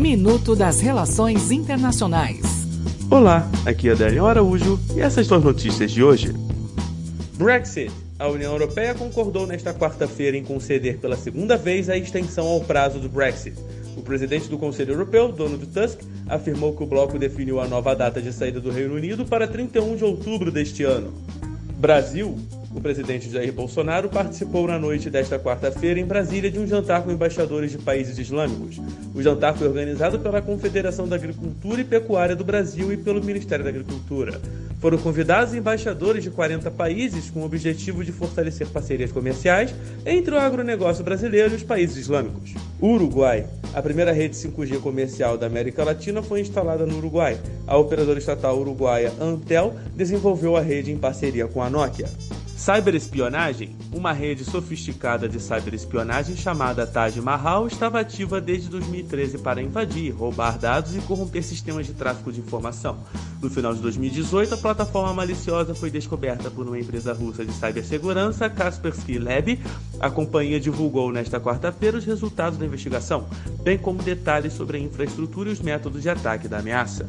Minuto das Relações Internacionais. Olá, aqui é Daniel Araújo e essas são as notícias de hoje. Brexit. A União Europeia concordou nesta quarta-feira em conceder pela segunda vez a extensão ao prazo do Brexit. O presidente do Conselho Europeu, Donald Tusk, afirmou que o bloco definiu a nova data de saída do Reino Unido para 31 de outubro deste ano. Brasil. O presidente Jair Bolsonaro participou na noite desta quarta-feira em Brasília de um jantar com embaixadores de países islâmicos. O jantar foi organizado pela Confederação da Agricultura e Pecuária do Brasil e pelo Ministério da Agricultura. Foram convidados embaixadores de 40 países com o objetivo de fortalecer parcerias comerciais entre o agronegócio brasileiro e os países islâmicos. Uruguai. A primeira rede 5G comercial da América Latina foi instalada no Uruguai. A operadora estatal uruguaia Antel desenvolveu a rede em parceria com a Nokia. Cyberespionagem? Uma rede sofisticada de cyberespionagem chamada Taj Mahal estava ativa desde 2013 para invadir, roubar dados e corromper sistemas de tráfico de informação. No final de 2018, a plataforma maliciosa foi descoberta por uma empresa russa de cibersegurança, Kaspersky Lab. A companhia divulgou nesta quarta-feira os resultados da investigação, bem como detalhes sobre a infraestrutura e os métodos de ataque da ameaça.